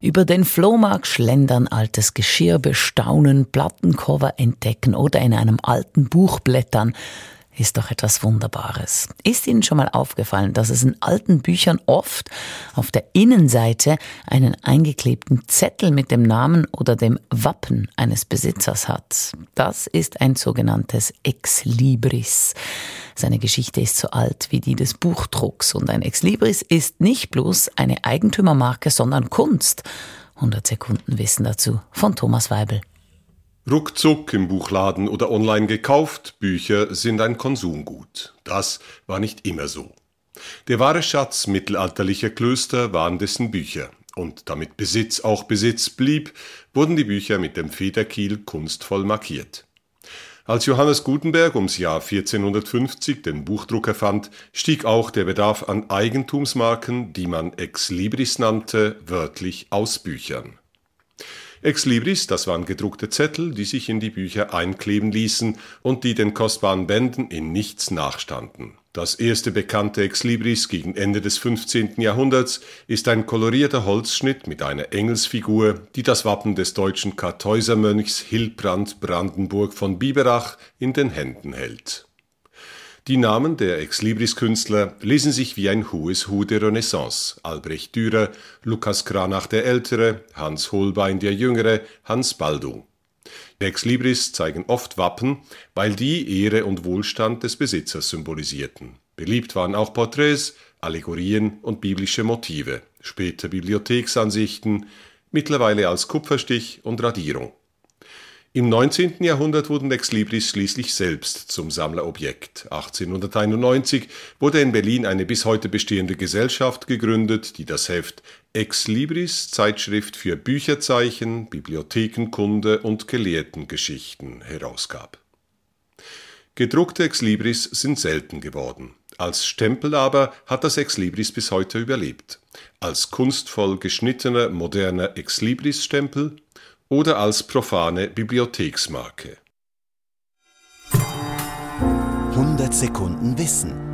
Über den Flohmarkt schlendern, altes Geschirr bestaunen, Plattencover entdecken oder in einem alten Buch blättern ist doch etwas Wunderbares. Ist Ihnen schon mal aufgefallen, dass es in alten Büchern oft auf der Innenseite einen eingeklebten Zettel mit dem Namen oder dem Wappen eines Besitzers hat? Das ist ein sogenanntes Ex Libris. Seine Geschichte ist so alt wie die des Buchdrucks und ein Ex Libris ist nicht bloß eine Eigentümermarke, sondern Kunst. 100 Sekunden Wissen dazu von Thomas Weibel. Ruckzuck im Buchladen oder online gekauft, Bücher sind ein Konsumgut. Das war nicht immer so. Der wahre Schatz mittelalterlicher Klöster waren dessen Bücher. Und damit Besitz auch Besitz blieb, wurden die Bücher mit dem Federkiel kunstvoll markiert. Als Johannes Gutenberg ums Jahr 1450 den Buchdruck erfand, stieg auch der Bedarf an Eigentumsmarken, die man Ex Libris nannte, wörtlich aus Büchern. Ex Libris, das waren gedruckte Zettel, die sich in die Bücher einkleben ließen und die den kostbaren Bänden in nichts nachstanden. Das erste bekannte Ex Libris gegen Ende des 15. Jahrhunderts ist ein kolorierter Holzschnitt mit einer Engelsfigur, die das Wappen des deutschen Kartäusermönchs Hilbrand Brandenburg von Biberach in den Händen hält. Die Namen der Exlibris-Künstler lesen sich wie ein Who's Who der Renaissance. Albrecht Dürer, Lukas Kranach der Ältere, Hans Holbein der Jüngere, Hans Baldung. Die Exlibris zeigen oft Wappen, weil die Ehre und Wohlstand des Besitzers symbolisierten. Beliebt waren auch Porträts, Allegorien und biblische Motive, später Bibliotheksansichten, mittlerweile als Kupferstich und Radierung. Im 19. Jahrhundert wurden Ex Libris schließlich selbst zum Sammlerobjekt. 1891 wurde in Berlin eine bis heute bestehende Gesellschaft gegründet, die das Heft Ex Libris Zeitschrift für Bücherzeichen, Bibliothekenkunde und Gelehrtengeschichten herausgab. Gedruckte Ex Libris sind selten geworden. Als Stempel aber hat das Ex Libris bis heute überlebt. Als kunstvoll geschnittener moderner Ex Libris Stempel oder als profane Bibliotheksmarke. 100 Sekunden Wissen